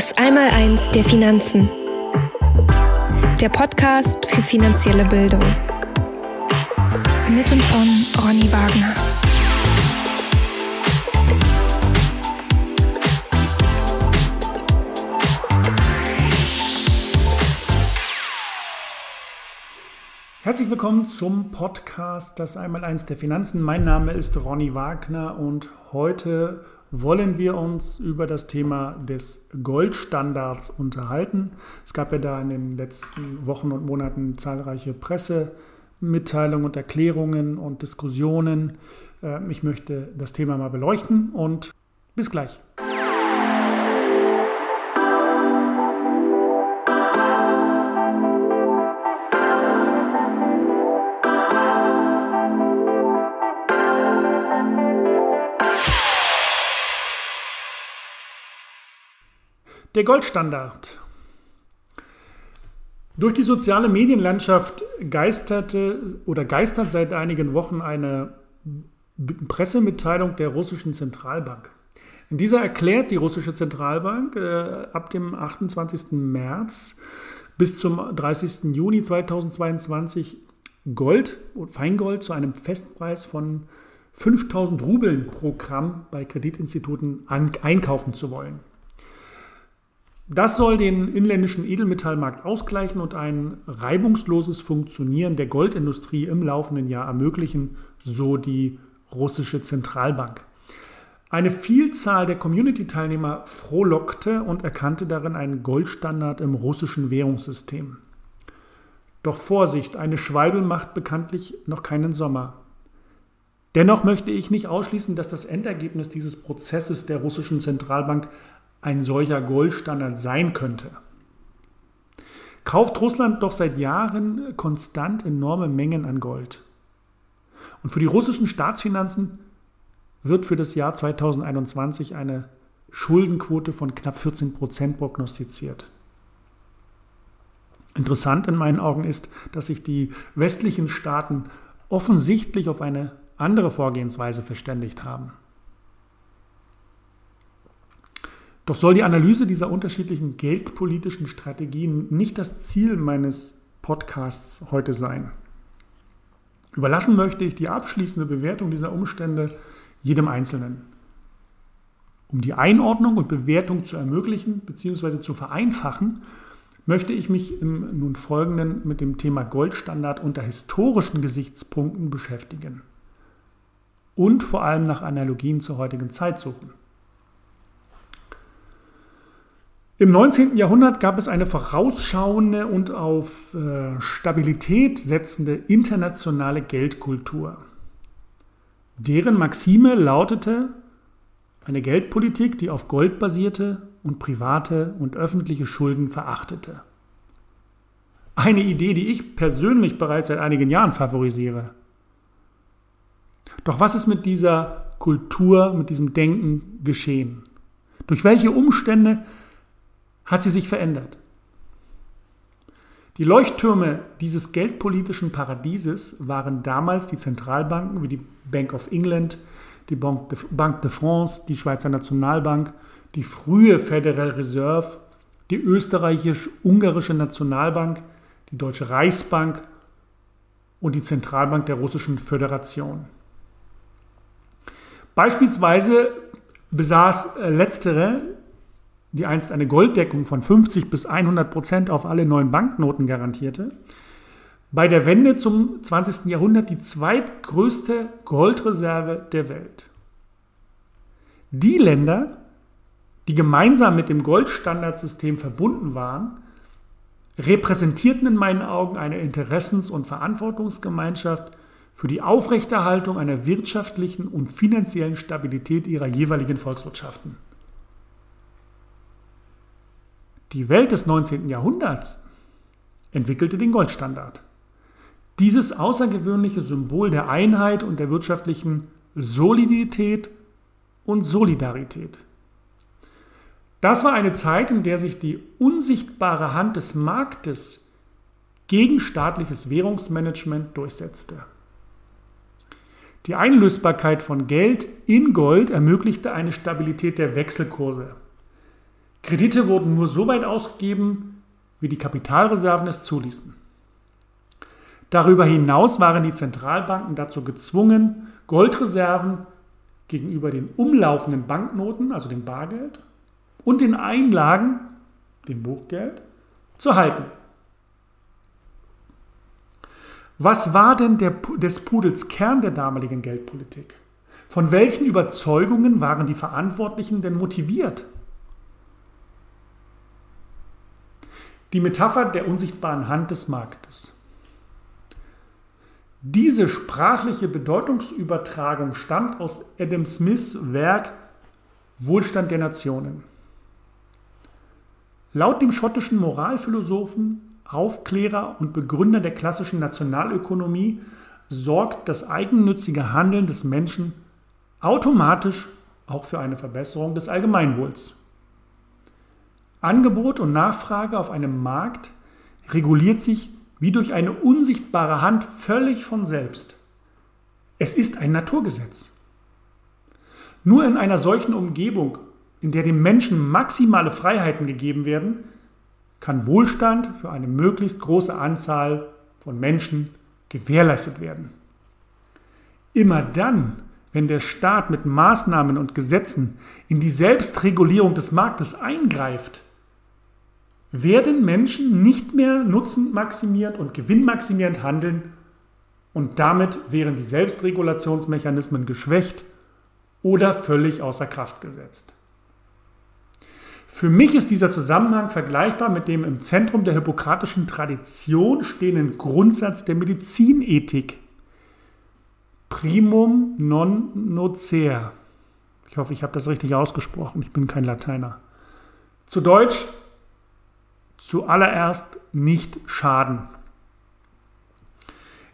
Das Einmaleins der Finanzen. Der Podcast für finanzielle Bildung. Mit und von Ronny Wagner. Herzlich willkommen zum Podcast Das Einmaleins der Finanzen. Mein Name ist Ronny Wagner und heute wollen wir uns über das Thema des Goldstandards unterhalten. Es gab ja da in den letzten Wochen und Monaten zahlreiche Pressemitteilungen und Erklärungen und Diskussionen. Ähm, ich möchte das Thema mal beleuchten und bis gleich. Der Goldstandard. Durch die soziale Medienlandschaft geisterte oder geistert seit einigen Wochen eine Pressemitteilung der russischen Zentralbank. In dieser erklärt die russische Zentralbank äh, ab dem 28. März bis zum 30. Juni 2022 Gold und Feingold zu einem Festpreis von 5000 Rubeln pro Gramm bei Kreditinstituten einkaufen zu wollen. Das soll den inländischen Edelmetallmarkt ausgleichen und ein reibungsloses Funktionieren der Goldindustrie im laufenden Jahr ermöglichen, so die russische Zentralbank. Eine Vielzahl der Community-Teilnehmer frohlockte und erkannte darin einen Goldstandard im russischen Währungssystem. Doch Vorsicht, eine Schwalbe macht bekanntlich noch keinen Sommer. Dennoch möchte ich nicht ausschließen, dass das Endergebnis dieses Prozesses der russischen Zentralbank ein solcher Goldstandard sein könnte. Kauft Russland doch seit Jahren konstant enorme Mengen an Gold. Und für die russischen Staatsfinanzen wird für das Jahr 2021 eine Schuldenquote von knapp 14 Prozent prognostiziert. Interessant in meinen Augen ist, dass sich die westlichen Staaten offensichtlich auf eine andere Vorgehensweise verständigt haben. Doch soll die Analyse dieser unterschiedlichen geldpolitischen Strategien nicht das Ziel meines Podcasts heute sein. Überlassen möchte ich die abschließende Bewertung dieser Umstände jedem Einzelnen. Um die Einordnung und Bewertung zu ermöglichen bzw. zu vereinfachen, möchte ich mich im nun folgenden mit dem Thema Goldstandard unter historischen Gesichtspunkten beschäftigen und vor allem nach Analogien zur heutigen Zeit suchen. Im 19. Jahrhundert gab es eine vorausschauende und auf äh, Stabilität setzende internationale Geldkultur. Deren Maxime lautete eine Geldpolitik, die auf Gold basierte und private und öffentliche Schulden verachtete. Eine Idee, die ich persönlich bereits seit einigen Jahren favorisiere. Doch was ist mit dieser Kultur, mit diesem Denken geschehen? Durch welche Umstände hat sie sich verändert. Die Leuchttürme dieses geldpolitischen Paradieses waren damals die Zentralbanken wie die Bank of England, die Banque de France, die Schweizer Nationalbank, die frühe Federal Reserve, die österreichisch-ungarische Nationalbank, die Deutsche Reichsbank und die Zentralbank der Russischen Föderation. Beispielsweise besaß letztere die einst eine Golddeckung von 50 bis 100 Prozent auf alle neuen Banknoten garantierte, bei der Wende zum 20. Jahrhundert die zweitgrößte Goldreserve der Welt. Die Länder, die gemeinsam mit dem Goldstandardsystem verbunden waren, repräsentierten in meinen Augen eine Interessens- und Verantwortungsgemeinschaft für die Aufrechterhaltung einer wirtschaftlichen und finanziellen Stabilität ihrer jeweiligen Volkswirtschaften. Die Welt des 19. Jahrhunderts entwickelte den Goldstandard. Dieses außergewöhnliche Symbol der Einheit und der wirtschaftlichen Solidität und Solidarität. Das war eine Zeit, in der sich die unsichtbare Hand des Marktes gegen staatliches Währungsmanagement durchsetzte. Die Einlösbarkeit von Geld in Gold ermöglichte eine Stabilität der Wechselkurse. Kredite wurden nur so weit ausgegeben, wie die Kapitalreserven es zuließen. Darüber hinaus waren die Zentralbanken dazu gezwungen, Goldreserven gegenüber den umlaufenden Banknoten, also dem Bargeld, und den Einlagen, dem Buchgeld, zu halten. Was war denn der, des Pudels Kern der damaligen Geldpolitik? Von welchen Überzeugungen waren die Verantwortlichen denn motiviert? Die Metapher der unsichtbaren Hand des Marktes. Diese sprachliche Bedeutungsübertragung stammt aus Adam Smiths Werk Wohlstand der Nationen. Laut dem schottischen Moralphilosophen, Aufklärer und Begründer der klassischen Nationalökonomie sorgt das eigennützige Handeln des Menschen automatisch auch für eine Verbesserung des Allgemeinwohls. Angebot und Nachfrage auf einem Markt reguliert sich wie durch eine unsichtbare Hand völlig von selbst. Es ist ein Naturgesetz. Nur in einer solchen Umgebung, in der dem Menschen maximale Freiheiten gegeben werden, kann Wohlstand für eine möglichst große Anzahl von Menschen gewährleistet werden. Immer dann, wenn der Staat mit Maßnahmen und Gesetzen in die Selbstregulierung des Marktes eingreift, werden Menschen nicht mehr nutzenmaximiert und gewinnmaximierend handeln und damit wären die Selbstregulationsmechanismen geschwächt oder völlig außer Kraft gesetzt. Für mich ist dieser Zusammenhang vergleichbar mit dem im Zentrum der hippokratischen Tradition stehenden Grundsatz der Medizinethik. Primum non nocere. Ich hoffe, ich habe das richtig ausgesprochen. Ich bin kein Lateiner. Zu Deutsch, zuallererst nicht schaden.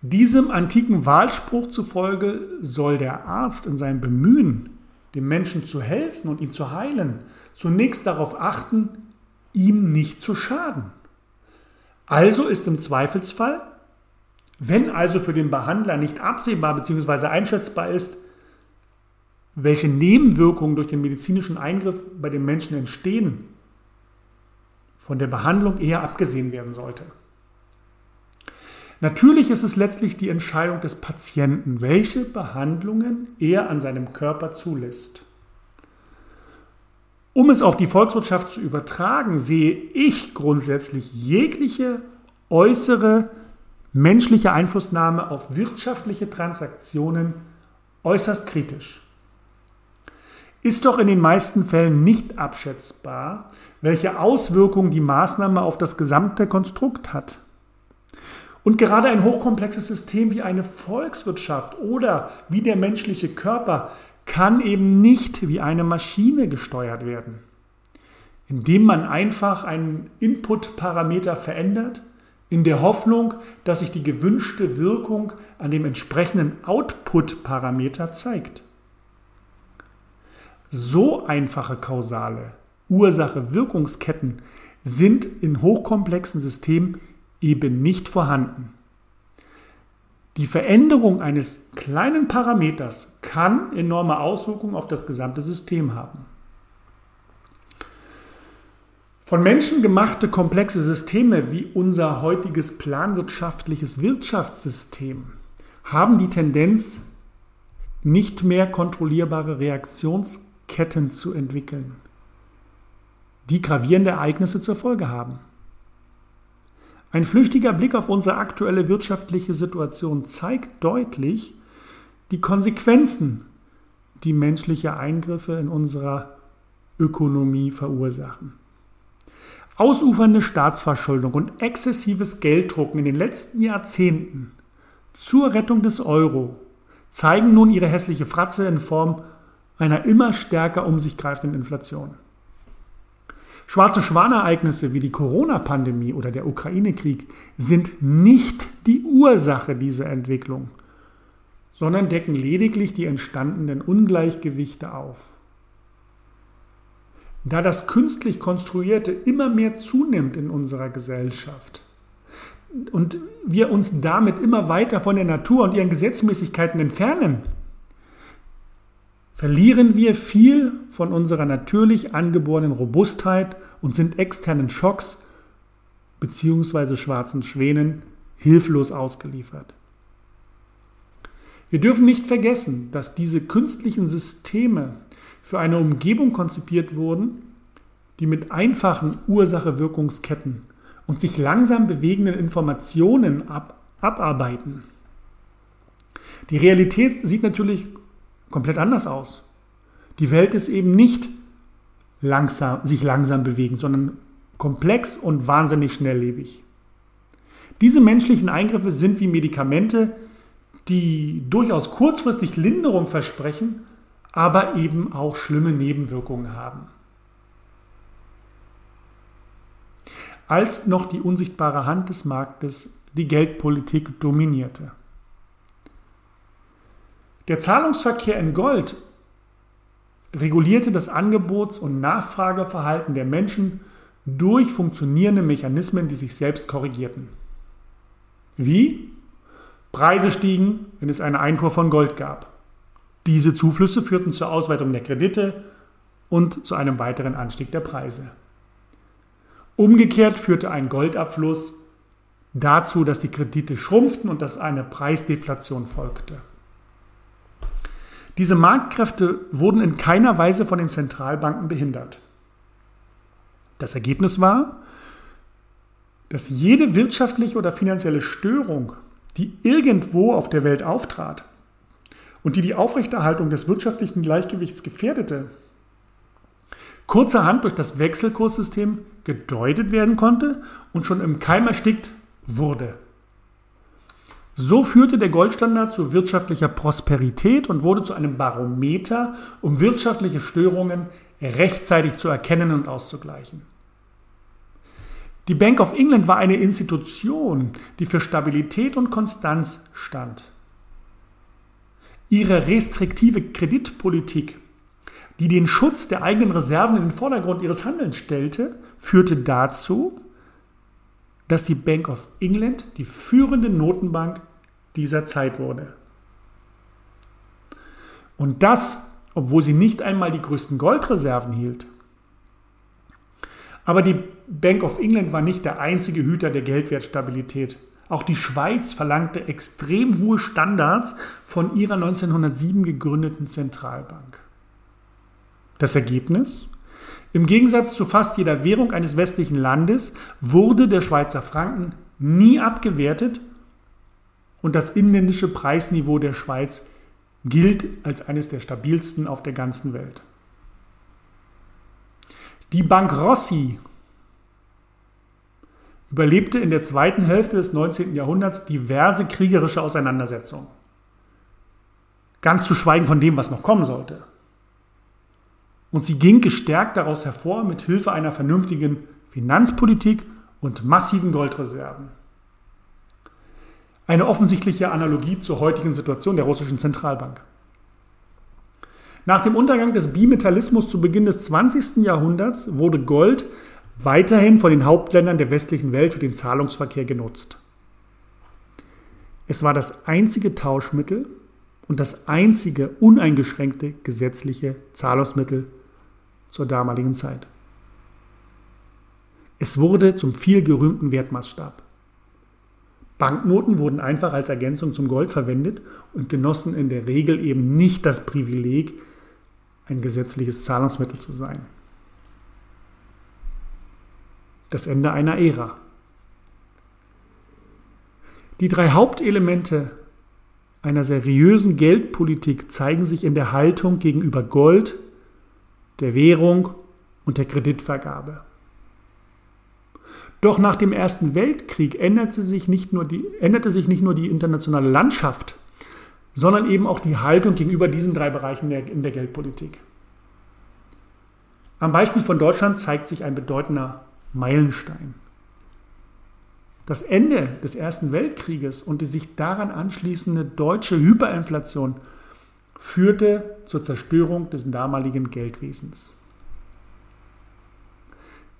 Diesem antiken Wahlspruch zufolge soll der Arzt in seinem Bemühen, dem Menschen zu helfen und ihn zu heilen, zunächst darauf achten, ihm nicht zu schaden. Also ist im Zweifelsfall, wenn also für den Behandler nicht absehbar bzw. einschätzbar ist, welche Nebenwirkungen durch den medizinischen Eingriff bei den Menschen entstehen, von der Behandlung eher abgesehen werden sollte. Natürlich ist es letztlich die Entscheidung des Patienten, welche Behandlungen er an seinem Körper zulässt. Um es auf die Volkswirtschaft zu übertragen, sehe ich grundsätzlich jegliche äußere menschliche Einflussnahme auf wirtschaftliche Transaktionen äußerst kritisch. Ist doch in den meisten Fällen nicht abschätzbar, welche Auswirkungen die Maßnahme auf das gesamte Konstrukt hat. Und gerade ein hochkomplexes System wie eine Volkswirtschaft oder wie der menschliche Körper kann eben nicht wie eine Maschine gesteuert werden, indem man einfach einen Input-Parameter verändert, in der Hoffnung, dass sich die gewünschte Wirkung an dem entsprechenden Output-Parameter zeigt. So einfache kausale Ursache-Wirkungsketten sind in hochkomplexen Systemen eben nicht vorhanden. Die Veränderung eines kleinen Parameters kann enorme Auswirkungen auf das gesamte System haben. Von Menschen gemachte komplexe Systeme wie unser heutiges planwirtschaftliches Wirtschaftssystem haben die Tendenz, nicht mehr kontrollierbare Reaktions Ketten zu entwickeln, die gravierende Ereignisse zur Folge haben. Ein flüchtiger Blick auf unsere aktuelle wirtschaftliche Situation zeigt deutlich die Konsequenzen, die menschliche Eingriffe in unserer Ökonomie verursachen. Ausufernde Staatsverschuldung und exzessives Gelddrucken in den letzten Jahrzehnten zur Rettung des Euro zeigen nun ihre hässliche Fratze in Form einer immer stärker um sich greifenden Inflation. Schwarze Schwanereignisse wie die Corona-Pandemie oder der Ukraine-Krieg sind nicht die Ursache dieser Entwicklung, sondern decken lediglich die entstandenen Ungleichgewichte auf. Da das künstlich Konstruierte immer mehr zunimmt in unserer Gesellschaft und wir uns damit immer weiter von der Natur und ihren Gesetzmäßigkeiten entfernen, verlieren wir viel von unserer natürlich angeborenen Robustheit und sind externen Schocks bzw. schwarzen Schwänen hilflos ausgeliefert. Wir dürfen nicht vergessen, dass diese künstlichen Systeme für eine Umgebung konzipiert wurden, die mit einfachen Ursache-Wirkungsketten und sich langsam bewegenden Informationen ab, abarbeiten. Die Realität sieht natürlich komplett anders aus. Die Welt ist eben nicht langsam, sich langsam bewegend, sondern komplex und wahnsinnig schnelllebig. Diese menschlichen Eingriffe sind wie Medikamente, die durchaus kurzfristig Linderung versprechen, aber eben auch schlimme Nebenwirkungen haben. Als noch die unsichtbare Hand des Marktes die Geldpolitik dominierte. Der Zahlungsverkehr in Gold regulierte das Angebots- und Nachfrageverhalten der Menschen durch funktionierende Mechanismen, die sich selbst korrigierten. Wie? Preise stiegen, wenn es eine Einfuhr von Gold gab. Diese Zuflüsse führten zur Ausweitung der Kredite und zu einem weiteren Anstieg der Preise. Umgekehrt führte ein Goldabfluss dazu, dass die Kredite schrumpften und dass eine Preisdeflation folgte. Diese Marktkräfte wurden in keiner Weise von den Zentralbanken behindert. Das Ergebnis war, dass jede wirtschaftliche oder finanzielle Störung, die irgendwo auf der Welt auftrat und die die Aufrechterhaltung des wirtschaftlichen Gleichgewichts gefährdete, kurzerhand durch das Wechselkurssystem gedeutet werden konnte und schon im Keim erstickt wurde. So führte der Goldstandard zu wirtschaftlicher Prosperität und wurde zu einem Barometer, um wirtschaftliche Störungen rechtzeitig zu erkennen und auszugleichen. Die Bank of England war eine Institution, die für Stabilität und Konstanz stand. Ihre restriktive Kreditpolitik, die den Schutz der eigenen Reserven in den Vordergrund ihres Handelns stellte, führte dazu, dass die Bank of England die führende Notenbank dieser Zeit wurde. Und das, obwohl sie nicht einmal die größten Goldreserven hielt. Aber die Bank of England war nicht der einzige Hüter der Geldwertstabilität. Auch die Schweiz verlangte extrem hohe Standards von ihrer 1907 gegründeten Zentralbank. Das Ergebnis? Im Gegensatz zu fast jeder Währung eines westlichen Landes wurde der Schweizer Franken nie abgewertet und das inländische Preisniveau der Schweiz gilt als eines der stabilsten auf der ganzen Welt. Die Bank Rossi überlebte in der zweiten Hälfte des 19. Jahrhunderts diverse kriegerische Auseinandersetzungen. Ganz zu schweigen von dem, was noch kommen sollte. Und sie ging gestärkt daraus hervor mit Hilfe einer vernünftigen Finanzpolitik und massiven Goldreserven. Eine offensichtliche Analogie zur heutigen Situation der russischen Zentralbank. Nach dem Untergang des Bimetallismus zu Beginn des 20. Jahrhunderts wurde Gold weiterhin von den Hauptländern der westlichen Welt für den Zahlungsverkehr genutzt. Es war das einzige Tauschmittel und das einzige uneingeschränkte gesetzliche Zahlungsmittel zur damaligen Zeit. Es wurde zum vielgerühmten Wertmaßstab. Banknoten wurden einfach als Ergänzung zum Gold verwendet und genossen in der Regel eben nicht das Privileg, ein gesetzliches Zahlungsmittel zu sein das Ende einer Ära. Die drei Hauptelemente einer seriösen Geldpolitik zeigen sich in der Haltung gegenüber Gold, der Währung und der Kreditvergabe. Doch nach dem Ersten Weltkrieg änderte sich nicht nur die, änderte sich nicht nur die internationale Landschaft, sondern eben auch die Haltung gegenüber diesen drei Bereichen der, in der Geldpolitik. Am Beispiel von Deutschland zeigt sich ein bedeutender Meilenstein. Das Ende des Ersten Weltkrieges und die sich daran anschließende deutsche Hyperinflation führte zur Zerstörung des damaligen Geldwesens.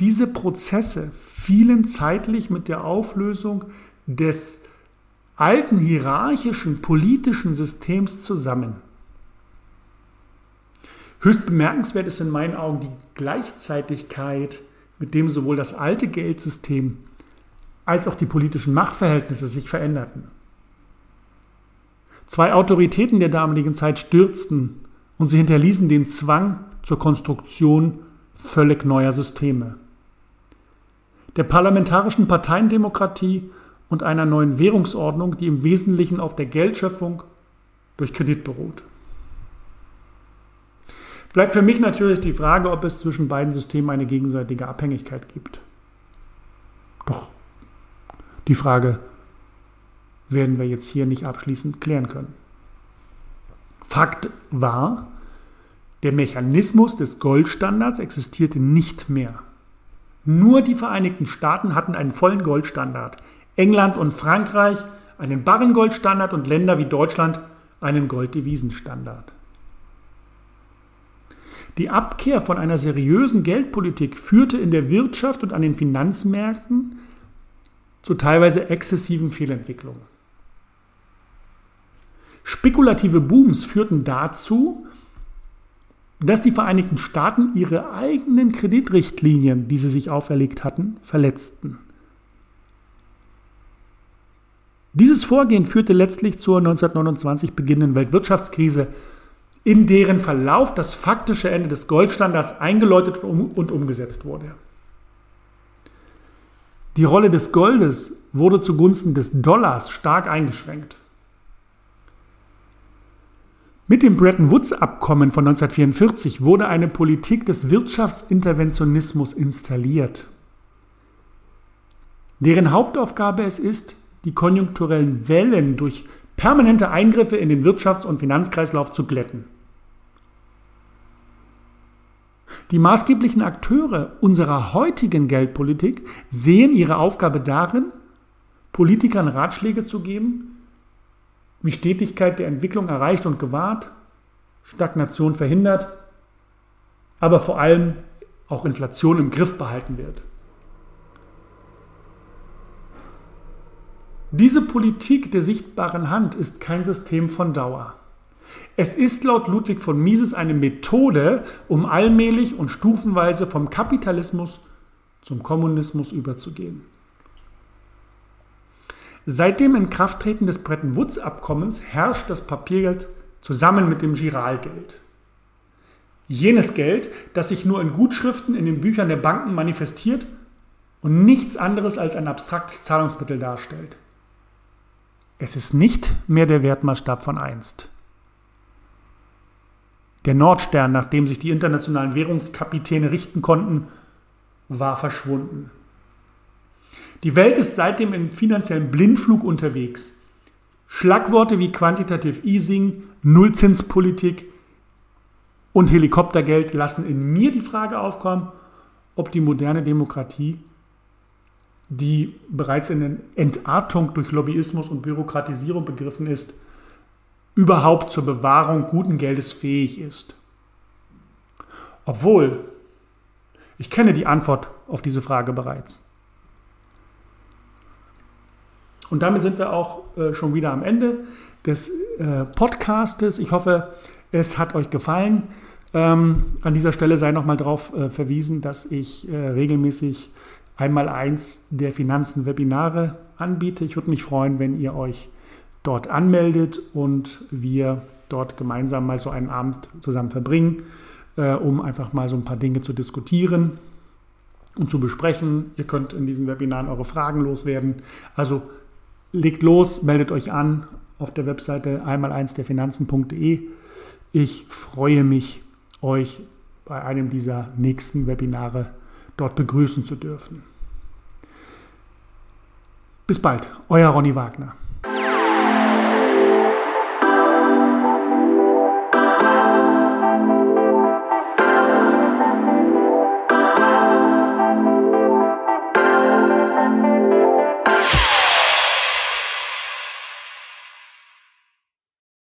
Diese Prozesse fielen zeitlich mit der Auflösung des alten hierarchischen politischen Systems zusammen. Höchst bemerkenswert ist in meinen Augen die Gleichzeitigkeit, mit dem sowohl das alte Geldsystem als auch die politischen Machtverhältnisse sich veränderten. Zwei Autoritäten der damaligen Zeit stürzten und sie hinterließen den Zwang zur Konstruktion völlig neuer Systeme. Der parlamentarischen Parteiendemokratie und einer neuen Währungsordnung, die im Wesentlichen auf der Geldschöpfung durch Kredit beruht. Bleibt für mich natürlich die Frage, ob es zwischen beiden Systemen eine gegenseitige Abhängigkeit gibt. Doch die Frage werden wir jetzt hier nicht abschließend klären können. Fakt war, der Mechanismus des Goldstandards existierte nicht mehr. Nur die Vereinigten Staaten hatten einen vollen Goldstandard. England und Frankreich einen Barrengoldstandard und Länder wie Deutschland einen Golddevisenstandard. Die Abkehr von einer seriösen Geldpolitik führte in der Wirtschaft und an den Finanzmärkten zu teilweise exzessiven Fehlentwicklungen. Spekulative Booms führten dazu, dass die Vereinigten Staaten ihre eigenen Kreditrichtlinien, die sie sich auferlegt hatten, verletzten. Dieses Vorgehen führte letztlich zur 1929 beginnenden Weltwirtschaftskrise, in deren Verlauf das faktische Ende des Goldstandards eingeläutet und umgesetzt wurde. Die Rolle des Goldes wurde zugunsten des Dollars stark eingeschränkt. Mit dem Bretton Woods-Abkommen von 1944 wurde eine Politik des Wirtschaftsinterventionismus installiert, deren Hauptaufgabe es ist, die konjunkturellen Wellen durch permanente Eingriffe in den Wirtschafts- und Finanzkreislauf zu glätten. Die maßgeblichen Akteure unserer heutigen Geldpolitik sehen ihre Aufgabe darin, Politikern Ratschläge zu geben, wie Stetigkeit der Entwicklung erreicht und gewahrt, Stagnation verhindert, aber vor allem auch Inflation im Griff behalten wird. Diese Politik der sichtbaren Hand ist kein System von Dauer. Es ist laut Ludwig von Mises eine Methode, um allmählich und stufenweise vom Kapitalismus zum Kommunismus überzugehen. Seit dem Inkrafttreten des Bretton Woods-Abkommens herrscht das Papiergeld zusammen mit dem Giralgeld. Jenes Geld, das sich nur in Gutschriften in den Büchern der Banken manifestiert und nichts anderes als ein abstraktes Zahlungsmittel darstellt. Es ist nicht mehr der Wertmaßstab von einst. Der Nordstern, nach dem sich die internationalen Währungskapitäne richten konnten, war verschwunden. Die Welt ist seitdem im finanziellen Blindflug unterwegs. Schlagworte wie Quantitative Easing, Nullzinspolitik und Helikoptergeld lassen in mir die Frage aufkommen, ob die moderne Demokratie, die bereits in Entartung durch Lobbyismus und Bürokratisierung begriffen ist, überhaupt zur Bewahrung guten Geldes fähig ist. Obwohl, ich kenne die Antwort auf diese Frage bereits. Und damit sind wir auch äh, schon wieder am Ende des äh, Podcastes. Ich hoffe, es hat euch gefallen. Ähm, an dieser Stelle sei nochmal darauf äh, verwiesen, dass ich regelmäßig einmal eins der Finanzen-Webinare anbiete. Ich würde mich freuen, wenn ihr euch dort anmeldet und wir dort gemeinsam mal so einen Abend zusammen verbringen, um einfach mal so ein paar Dinge zu diskutieren und zu besprechen. Ihr könnt in diesen Webinaren eure Fragen loswerden. Also legt los, meldet euch an auf der Webseite einmal eins der Finanzen.de. Ich freue mich, euch bei einem dieser nächsten Webinare dort begrüßen zu dürfen. Bis bald, euer Ronny Wagner.